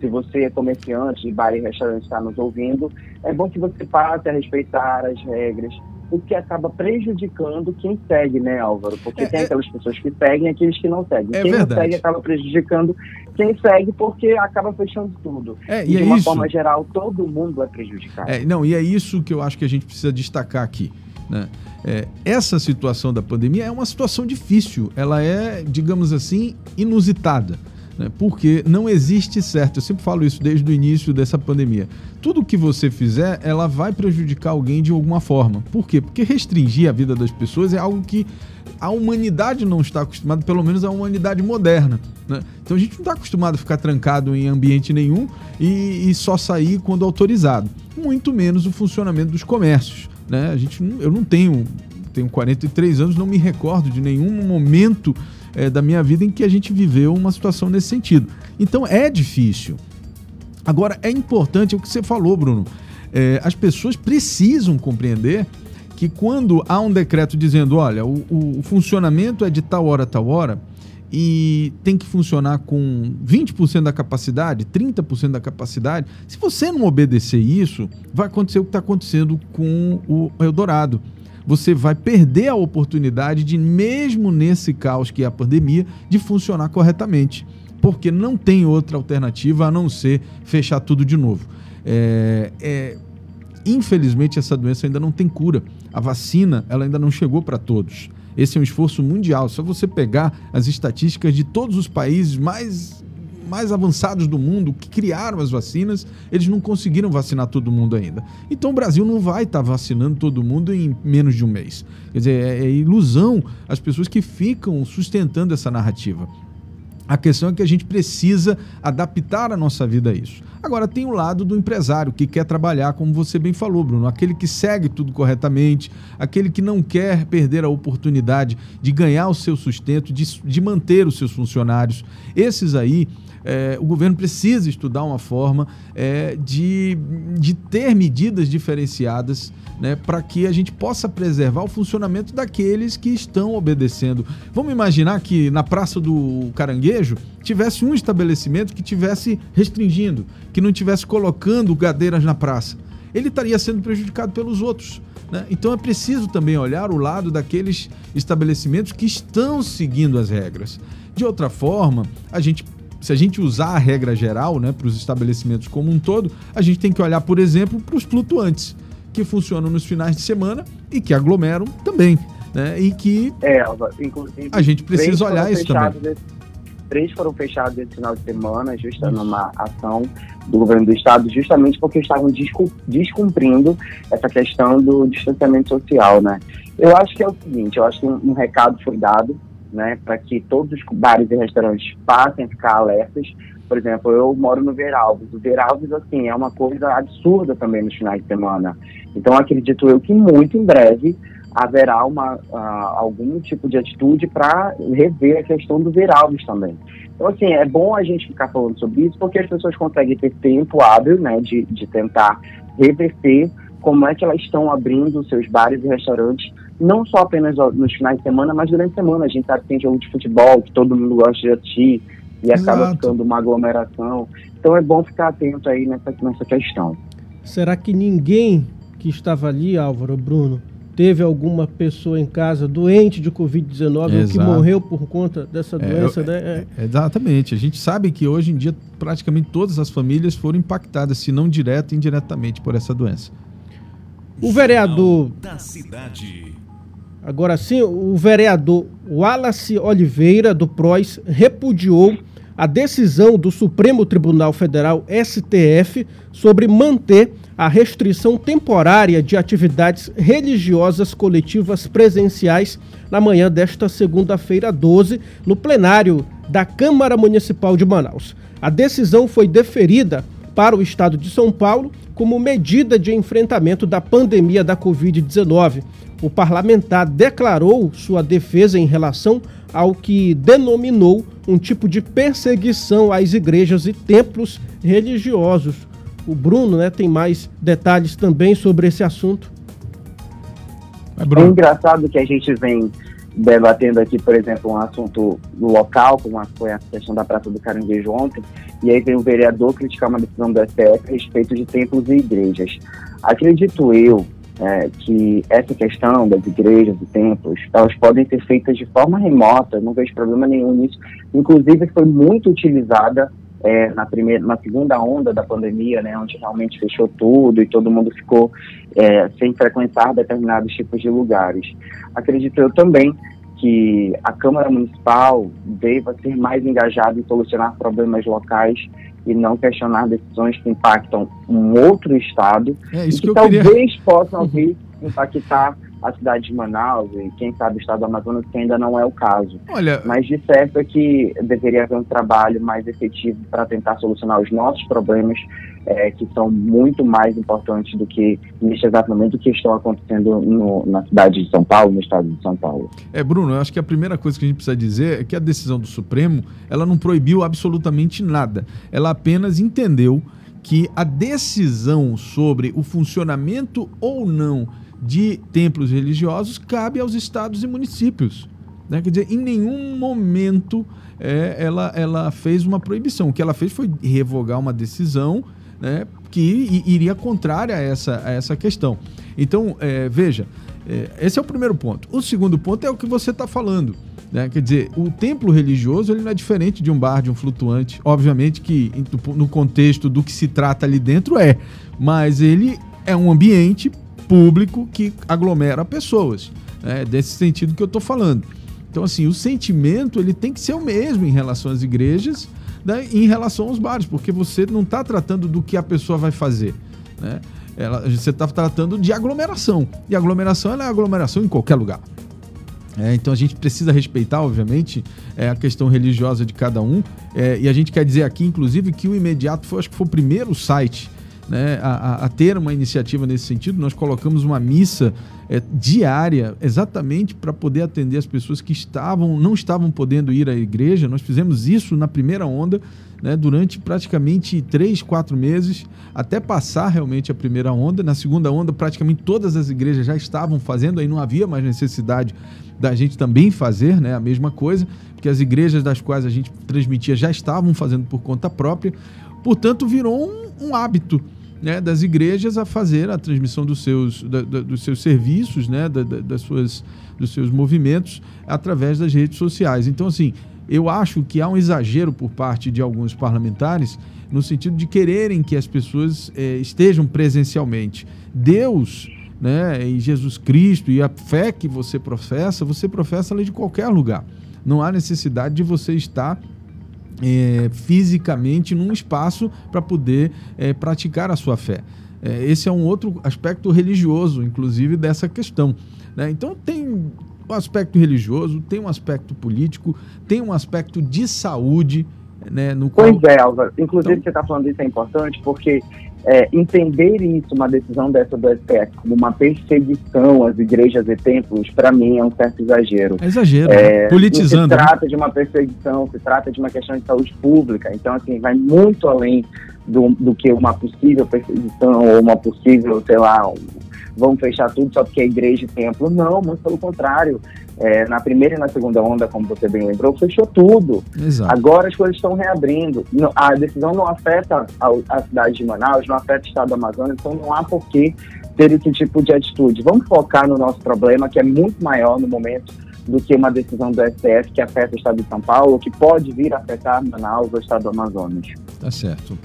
se você é comerciante de bar e restaurante está nos ouvindo, é bom que você passe a respeitar as regras, o que acaba prejudicando quem segue, né, Álvaro? Porque é, tem é. aquelas pessoas que seguem e aqueles que não seguem. É quem verdade. não segue acaba prejudicando quem segue porque acaba fechando tudo. É, e, e de é uma isso. forma geral, todo mundo é prejudicado. É, não, e é isso que eu acho que a gente precisa destacar aqui. Né? É, essa situação da pandemia é uma situação difícil, ela é, digamos assim, inusitada né? porque não existe certo. Eu sempre falo isso desde o início dessa pandemia. Tudo que você fizer, ela vai prejudicar alguém de alguma forma. Por quê? Porque restringir a vida das pessoas é algo que a humanidade não está acostumada, pelo menos a humanidade moderna. Né? Então a gente não está acostumado a ficar trancado em ambiente nenhum e, e, só sair quando autorizado. Muito menos o funcionamento dos comércios. Né? A gente, eu não tenho, tenho 43 anos, não me recordo de nenhum momento é, da minha vida em que a gente viveu uma situação nesse sentido. Então é difícil. Agora, é importante é o que você falou, Bruno. É, as pessoas precisam compreender que quando há um decreto dizendo, olha, o, o, funcionamento é de tal hora a tal hora e tem que funcionar com 20% da capacidade, 30% da capacidade, se você não obedecer isso, vai acontecer o que está acontecendo com o Eldorado você vai perder a oportunidade de, mesmo nesse caos que é a pandemia, de funcionar corretamente. Porque não tem outra alternativa a não ser fechar tudo de novo. É, é, infelizmente, essa doença ainda não tem cura. A vacina ela ainda não chegou para todos. Esse é um esforço mundial. Se você pegar as estatísticas de todos os países mais mais avançados do mundo que criaram as vacinas, eles não conseguiram vacinar todo mundo ainda. Então o Brasil não vai estar tá vacinando todo mundo em menos de um mês. Quer dizer, é, é ilusão as pessoas que ficam sustentando essa narrativa. A questão é que a gente precisa adaptar a nossa vida a isso. Agora, tem o lado do empresário que quer trabalhar, como você bem falou, Bruno, aquele que segue tudo corretamente, aquele que não quer perder a oportunidade de ganhar o seu sustento, de, de manter os seus funcionários. Esses aí é, o governo precisa estudar uma forma é, de, de ter medidas diferenciadas né, para que a gente possa preservar o funcionamento daqueles que estão obedecendo. Vamos imaginar que na Praça do Caranguejo tivesse um estabelecimento que tivesse restringindo, que não tivesse colocando cadeiras na praça. Ele estaria sendo prejudicado pelos outros. Né? Então é preciso também olhar o lado daqueles estabelecimentos que estão seguindo as regras. De outra forma, a gente se a gente usar a regra geral né, para os estabelecimentos como um todo, a gente tem que olhar, por exemplo, para os flutuantes, que funcionam nos finais de semana e que aglomeram também. Né, e que é, a gente precisa olhar isso também. Três foram fechados esse final de semana, justamente numa ação do governo do estado, justamente porque estavam descumprindo essa questão do distanciamento social, né? Eu acho que é o seguinte, eu acho que um, um recado foi dado né, para que todos os bares e restaurantes passem a ficar alertas. Por exemplo, eu moro no Veralves. O Veralves, assim, é uma coisa absurda também nos finais de semana. Então, acredito eu que muito em breve haverá uma, uh, algum tipo de atitude para rever a questão do Veralves também. Então, assim, é bom a gente ficar falando sobre isso, porque as pessoas conseguem ter tempo hábil, né, de, de tentar reverter como é que elas estão abrindo seus bares e restaurantes não só apenas nos finais de semana, mas durante a semana. A gente sabe que tem jogo de futebol, que todo mundo gosta de assistir, e Exato. acaba ficando uma aglomeração. Então é bom ficar atento aí nessa, nessa questão. Será que ninguém que estava ali, Álvaro, Bruno, teve alguma pessoa em casa doente de Covid-19 ou que morreu por conta dessa é, doença, né? É, é. Exatamente. A gente sabe que hoje em dia praticamente todas as famílias foram impactadas, se não direta e indiretamente, por essa doença. O vereador da cidade Agora sim, o vereador Wallace Oliveira, do PROS, repudiou a decisão do Supremo Tribunal Federal, STF, sobre manter a restrição temporária de atividades religiosas coletivas presenciais na manhã desta segunda-feira 12, no plenário da Câmara Municipal de Manaus. A decisão foi deferida para o estado de São Paulo como medida de enfrentamento da pandemia da Covid-19. O parlamentar declarou sua defesa em relação ao que denominou um tipo de perseguição às igrejas e templos religiosos. O Bruno né, tem mais detalhes também sobre esse assunto. É, é engraçado que a gente vem debatendo aqui, por exemplo, um assunto local, como foi a questão da Praça do Caranguejo ontem, e aí vem o vereador criticar uma decisão do STF a respeito de templos e igrejas. Acredito eu é, que essa questão das igrejas e templos, elas podem ser feitas de forma remota, não vejo problema nenhum nisso. Inclusive, foi muito utilizada é, na primeira, na segunda onda da pandemia, né, onde realmente fechou tudo e todo mundo ficou é, sem frequentar determinados tipos de lugares. Acredito eu também que a Câmara Municipal deva ser mais engajada em solucionar problemas locais e não questionar decisões que impactam um outro estado é, e que, que talvez queria... possam uhum. vir impactar a cidade de Manaus e quem sabe o estado do Amazonas, que ainda não é o caso. Olha... Mas de certo é que deveria haver um trabalho mais efetivo para tentar solucionar os nossos problemas, é, que são muito mais importantes do que neste exato momento que estão acontecendo no, na cidade de São Paulo, no estado de São Paulo. É, Bruno, eu acho que a primeira coisa que a gente precisa dizer é que a decisão do Supremo, ela não proibiu absolutamente nada. Ela apenas entendeu que a decisão sobre o funcionamento ou não de templos religiosos cabe aos estados e municípios. Né? Quer dizer, em nenhum momento é, ela, ela fez uma proibição. O que ela fez foi revogar uma decisão né, que iria contrária a essa, a essa questão. Então, é, veja, é, esse é o primeiro ponto. O segundo ponto é o que você está falando. Né? Quer dizer, o templo religioso ele não é diferente de um bar, de um flutuante. Obviamente que no contexto do que se trata ali dentro é, mas ele é um ambiente público que aglomera pessoas. É desse sentido que eu estou falando. Então, assim, o sentimento ele tem que ser o mesmo em relação às igrejas né, em relação aos bares, porque você não está tratando do que a pessoa vai fazer. Né? Ela, você está tratando de aglomeração. E aglomeração é aglomeração em qualquer lugar. É, então a gente precisa respeitar, obviamente, é, a questão religiosa de cada um. É, e a gente quer dizer aqui, inclusive, que o imediato foi, acho que foi o primeiro site né, a, a, ter uma iniciativa nesse sentido. Nós colocamos uma missa é, diária exatamente para poder atender as pessoas que estavam não estavam podendo ir à igreja. Nós fizemos isso na primeira onda, né, durante praticamente três, quatro meses, até passar realmente a primeira onda. Na segunda onda, praticamente todas as igrejas já estavam fazendo, aí não havia mais necessidade da gente também fazer né, a mesma coisa, porque as igrejas das quais a gente transmitia já estavam fazendo por conta própria. Portanto, virou um, um hábito né, das igrejas a fazer a transmissão dos seus, da, da, dos seus serviços, né, da, das suas, dos seus movimentos através das redes sociais. Então, assim, eu acho que há um exagero por parte de alguns parlamentares no sentido de quererem que as pessoas é, estejam presencialmente. Deus né, e Jesus Cristo e a fé que você professa, você professa ali de qualquer lugar. Não há necessidade de você estar é, fisicamente num espaço para poder é, praticar a sua fé. É, esse é um outro aspecto religioso, inclusive, dessa questão. Né? Então, tem um aspecto religioso, tem um aspecto político, tem um aspecto de saúde. Né, no qual... Pois é, Álvaro. Inclusive, então... você está falando isso é importante porque é, entender isso, uma decisão dessa do STF, como uma perseguição às igrejas e templos, para mim é um certo exagero. É exagero, é, politizando. se trata né? de uma perseguição, se trata de uma questão de saúde pública, então, assim, vai muito além do, do que uma possível perseguição ou uma possível, sei lá, um, vamos fechar tudo só porque é igreja e templo. Não, muito pelo contrário. É, na primeira e na segunda onda, como você bem lembrou, fechou tudo. Exato. Agora as coisas estão reabrindo. A decisão não afeta a, a, cidade de Manaus, não afeta o estado do Amazonas, então não há por que ter esse tipo de atitude. Vamos focar no nosso problema, que é muito maior no momento do que uma decisão do STF que afeta o estado de São Paulo, que pode vir a afetar Manaus ou o estado do Amazonas. Tá certo.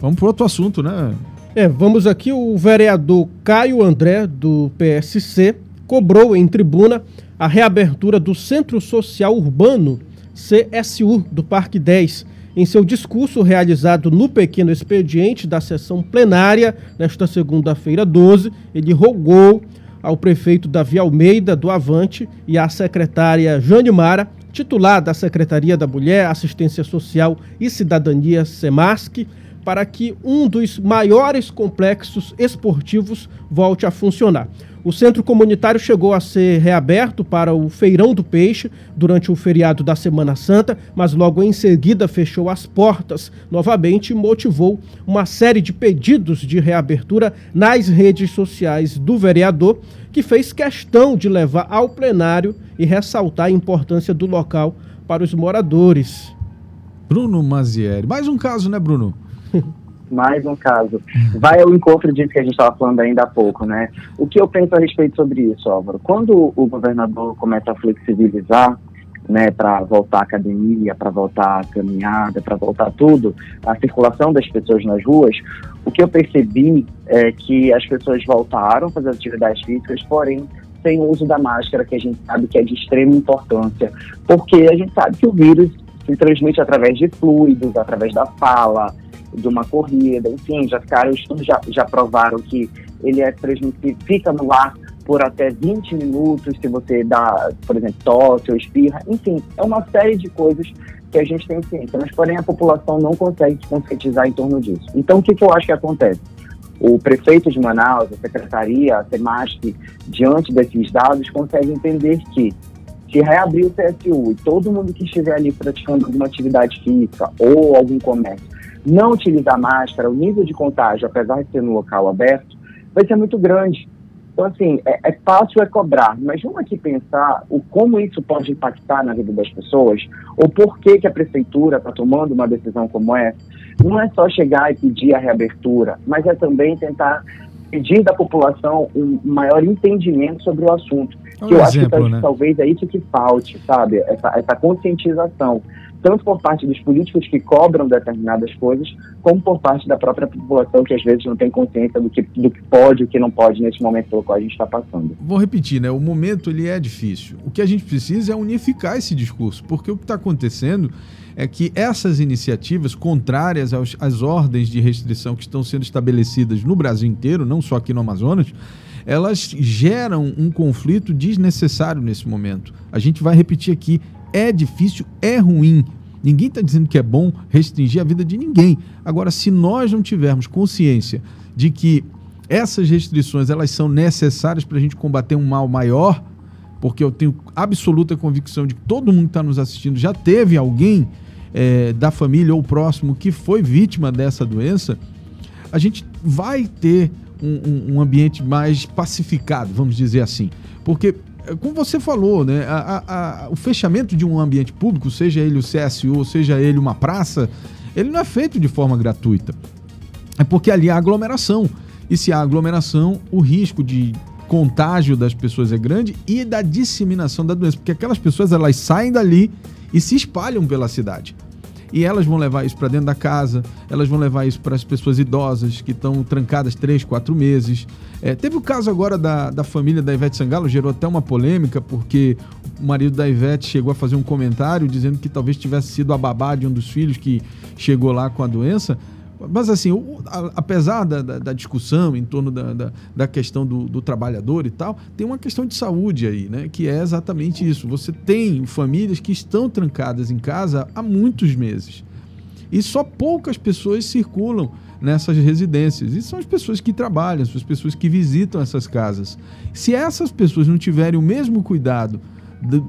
Vamos para outro assunto, né? É, vamos aqui. O vereador Caio André, do PSC, cobrou em tribuna a reabertura do Centro Social Urbano CSU do Parque 10, em seu discurso realizado no pequeno expediente da sessão plenária nesta segunda-feira 12, ele rogou ao prefeito Davi Almeida do Avante e à secretária Jane Mara, titular da Secretaria da Mulher, Assistência Social e Cidadania SEMASC, para que um dos maiores complexos esportivos volte a funcionar. O centro comunitário chegou a ser reaberto para o Feirão do Peixe durante o feriado da Semana Santa, mas logo em seguida fechou as portas novamente e motivou uma série de pedidos de reabertura nas redes sociais do vereador, que fez questão de levar ao plenário e ressaltar a importância do local para os moradores. Bruno Mazieri. Mais um caso, né, Bruno? <laughs> mais um caso. Vai ao encontro disso que a gente estava falando ainda há pouco, né? O que eu penso a respeito sobre isso, Álvaro? Quando o governador começa a flexibilizar, né, para voltar à academia, para voltar à caminhada, para voltar tudo, a circulação das pessoas nas ruas, o que eu percebi é que as pessoas voltaram a fazer atividades físicas, porém sem o uso da máscara, que a gente sabe que é de extrema importância, porque a gente sabe que o vírus se transmite através de fluidos, através da fala, de uma corrida, enfim, já ficaram, estudos já, já provaram que ele é transmitido, fica no ar por até 20 minutos se você dá, por exemplo, tosse ou espirra, enfim, é uma série de coisas que a gente tem ciência, mas porém a população não consegue se conscientizar em torno disso. Então, o que, que eu acho que acontece? O prefeito de Manaus, a secretaria, a SEMASC, diante desses dados, consegue entender que se reabrir o CSU e todo mundo que estiver ali praticando alguma atividade física ou algum comércio não utilizar máscara, o nível de contágio, apesar de ser no local aberto, vai ser muito grande. Então, assim, é, é, fácil é cobrar, mas vamos aqui pensar o como isso pode impactar na vida das pessoas, ou por que, que a prefeitura está tomando uma decisão como essa. Não é só chegar e pedir a reabertura, mas é também tentar pedir da população um maior entendimento sobre o assunto. Um que eu exemplo, acho que né? talvez é isso que falte, sabe? Essa, essa conscientização tanto por parte dos políticos que cobram determinadas coisas, como por parte da própria população que às vezes não tem consciência do que, do que pode e o que não pode nesse momento pelo qual a gente está passando. Vou repetir, né? O momento ele é difícil. O que a gente precisa é unificar esse discurso, porque o que está acontecendo é que essas iniciativas contrárias aos, às ordens de restrição que estão sendo estabelecidas no Brasil inteiro, não só aqui no Amazonas, elas geram um conflito desnecessário nesse momento. A gente vai repetir aqui, é difícil, é ruim. Ninguém está dizendo que é bom restringir a vida de ninguém. Agora, se nós não tivermos consciência de que essas restrições elas são necessárias para a gente combater um mal maior, porque eu tenho absoluta convicção de que todo mundo que está nos assistindo já teve alguém é, da família ou próximo que foi vítima dessa doença, a gente vai ter um, um ambiente mais pacificado, vamos dizer assim. Porque como você falou, né, a, a, o fechamento de um ambiente público, seja ele o CSU, seja ele uma praça, ele não é feito de forma gratuita. É porque ali há aglomeração. E se há aglomeração, o risco de contágio das pessoas é grande e da disseminação da doença, porque aquelas pessoas elas saem dali e se espalham pela cidade. E elas vão levar isso para dentro da casa, elas vão levar isso para as pessoas idosas que estão trancadas três, quatro meses. É, teve o caso agora da, da família da Ivete Sangalo, gerou até uma polêmica, porque o marido da Ivete chegou a fazer um comentário dizendo que talvez tivesse sido a babá de um dos filhos que chegou lá com a doença. Mas assim, o, a, apesar da, da, da, discussão em torno da, da, da questão do, do, trabalhador e tal, tem uma questão de saúde aí, né? Que é exatamente isso. Você tem famílias que estão trancadas em casa há muitos meses. E só poucas pessoas circulam nessas residências. E são as pessoas que trabalham, são as pessoas que visitam essas casas. Se essas pessoas não tiverem o mesmo cuidado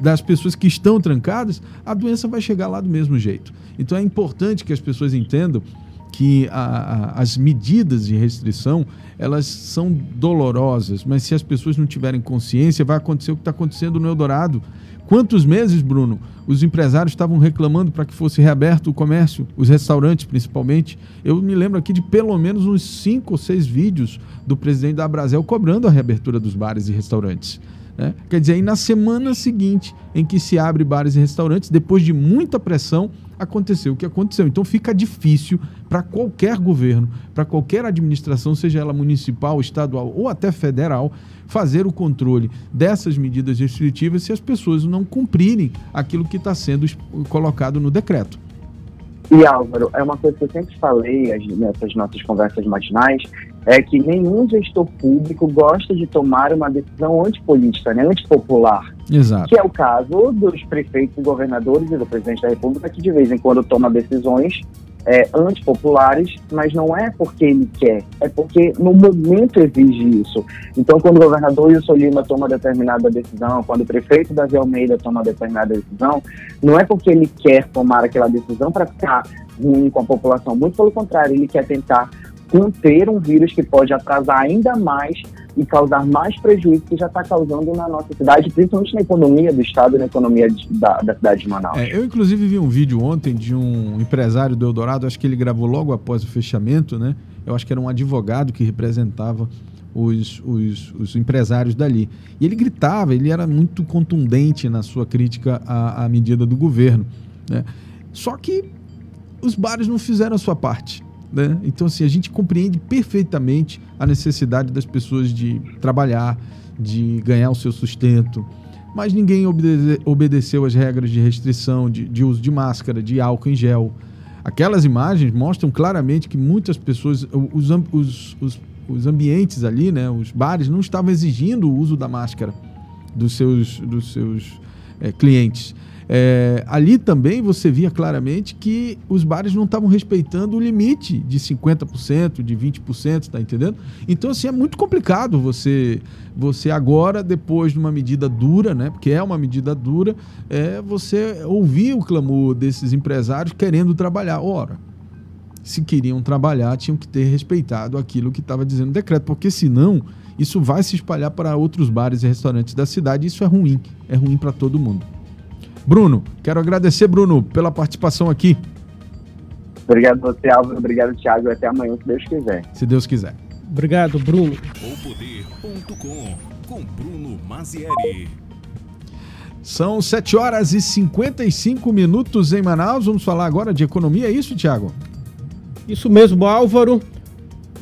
das pessoas que estão trancadas, a doença vai chegar lá do mesmo jeito. Então é importante que as pessoas entendam que a, a, as medidas de restrição elas são dolorosas, mas se as pessoas não tiverem consciência, vai acontecer o que está acontecendo no Eldorado. Quantos meses, Bruno, os empresários estavam reclamando para que fosse reaberto o comércio, os restaurantes principalmente? Eu me lembro aqui de pelo menos uns cinco ou seis vídeos do presidente da Abrazel cobrando a reabertura dos bares e restaurantes. Né? Quer dizer, aí na semana seguinte em que se abre bares e restaurantes, depois de muita pressão, aconteceu o que aconteceu. Então fica difícil para qualquer governo, para qualquer administração, seja ela municipal, estadual ou até federal, fazer o controle dessas medidas restritivas se as pessoas não cumprirem aquilo que está sendo colocado no decreto. E Álvaro, é uma coisa que eu sempre falei as- nessas nossas conversas matinais, é que nenhum gestor público gosta de tomar uma decisão antipolítica, né, antipopular, Exato. que é o caso dos prefeitos e governadores e do presidente da República, que de vez em quando toma decisões é, antipopulares, mas não é porque ele quer, é porque no momento exige isso. Então, quando o governador Wilson Lima toma determinada decisão, quando o prefeito Davi Almeida toma determinada decisão, não é porque ele quer tomar aquela decisão para ficar ruim com a população, muito pelo contrário, ele quer tentar conter um vírus que pode atrasar ainda mais e causar mais prejuízo que já está causando na nossa cidade, principalmente na economia do estado e na economia de- da, da cidade de Manaus. É, eu, inclusive, vi um vídeo ontem de um empresário do Eldorado, acho que ele gravou logo após o fechamento, né? Eu acho que era um advogado que representava os, os, os empresários dali. E ele gritava, ele era muito contundente na sua crítica à, à medida do governo. Né? Só que os bares não fizeram a sua parte. Né? Então, assim, a gente compreende perfeitamente a necessidade das pessoas de trabalhar, de ganhar o seu sustento, mas ninguém obede- obedeceu às regras de restrição, de, de uso de máscara, de álcool em gel. Aquelas imagens mostram claramente que muitas pessoas, os, os, os, os ambientes ali, né, os bares, não estavam exigindo o uso da máscara dos seus, dos seus eh, clientes. É, ali também você via claramente que os bares não estavam respeitando o limite de 50%, de 20%, tá entendendo? Então, assim, é muito complicado você, você agora, depois de uma medida dura, né? Porque é uma medida dura, é você ouvir o clamor desses empresários querendo trabalhar. Ora, se queriam trabalhar, tinham que ter respeitado aquilo que estava dizendo o decreto, porque senão isso vai se espalhar para outros bares e restaurantes da cidade. Isso é ruim, é ruim para todo mundo. Bruno, quero agradecer, Bruno, pela participação aqui, Obrigado você, Álvaro. Obrigado, Thiago. E até amanhã, se Deus quiser. se Deus quiser. Obrigado, Bruno. Poder.com com Bruno Mazieri. São 7 horas e 55 minutos em Manaus. Vamos falar agora de economia, é isso, Tiago? Isso mesmo, Álvaro.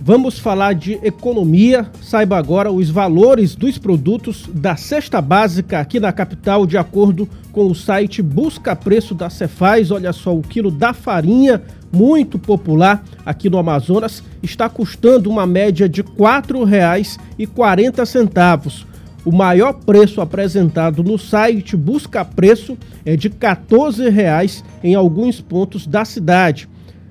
Vamos falar de economia. Saiba agora os valores dos produtos da cesta básica aqui na capital, de acordo com o site Busca Preço da Cefaz. Olha só, o quilo da farinha, muito popular aqui no Amazonas, está custando uma média de R$ 4,40. O maior preço apresentado no site Busca Preço é de R$ 14,00 em alguns pontos da cidade.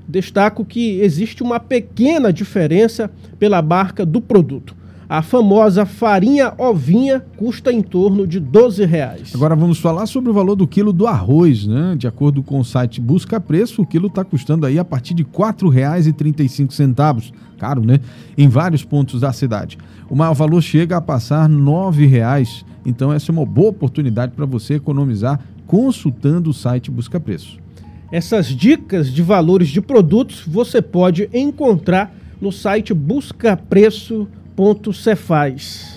Destaco que existe uma pequena diferença pela marca do produto. A famosa farinha ovinha custa em torno de 12 reais. Agora vamos falar sobre o valor do quilo do arroz, né? De acordo com o site Busca Preço, o quilo está custando aí a partir de R$ 4,35. Caro, né? Em vários pontos da cidade. O maior valor chega a passar R$ 9,00. Então essa é uma boa oportunidade para você economizar consultando o site Busca Preço. Essas dicas de valores de produtos você pode encontrar no site buscapreço.cefaz.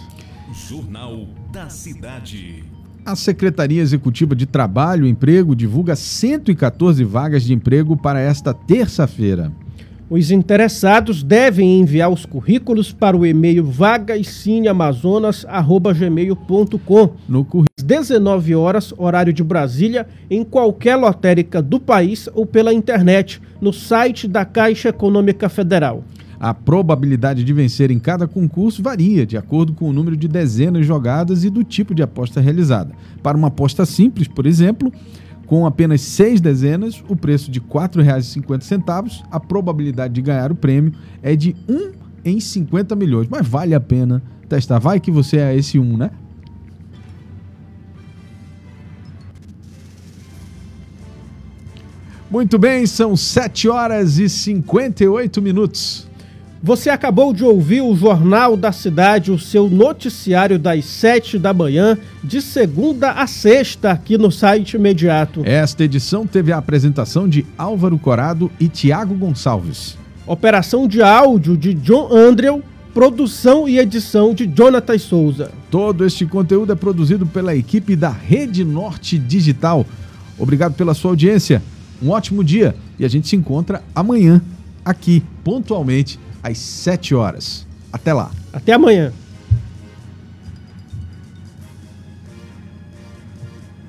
Jornal da Cidade. A Secretaria Executiva de Trabalho e Emprego divulga 114 vagas de emprego para esta terça-feira. Os interessados devem enviar os currículos para o e-mail vagascineamazonas.gmail.com No currículo. às 19 horas, horário de Brasília, em qualquer lotérica do país ou pela internet, no site da Caixa Econômica Federal. A probabilidade de vencer em cada concurso varia de acordo com o número de dezenas jogadas e do tipo de aposta realizada. Para uma aposta simples, por exemplo, com apenas seis dezenas, o preço de R$ 4,50, a probabilidade de ganhar o prêmio é de 1 em 50 milhões. Mas vale a pena testar. Vai que você é esse 1, né? Muito bem, são 7 horas e 58 minutos. Você acabou de ouvir o Jornal da Cidade, o seu noticiário das 7 da manhã, de segunda a sexta, aqui no site imediato. Esta edição teve a apresentação de Álvaro Corado e Tiago Gonçalves. Operação de áudio de John Andrew, produção e edição de Jonathan Souza. Todo este conteúdo é produzido pela equipe da Rede Norte Digital. Obrigado pela sua audiência. Um ótimo dia e a gente se encontra amanhã, aqui, pontualmente, às 7 horas. Até lá. Até amanhã.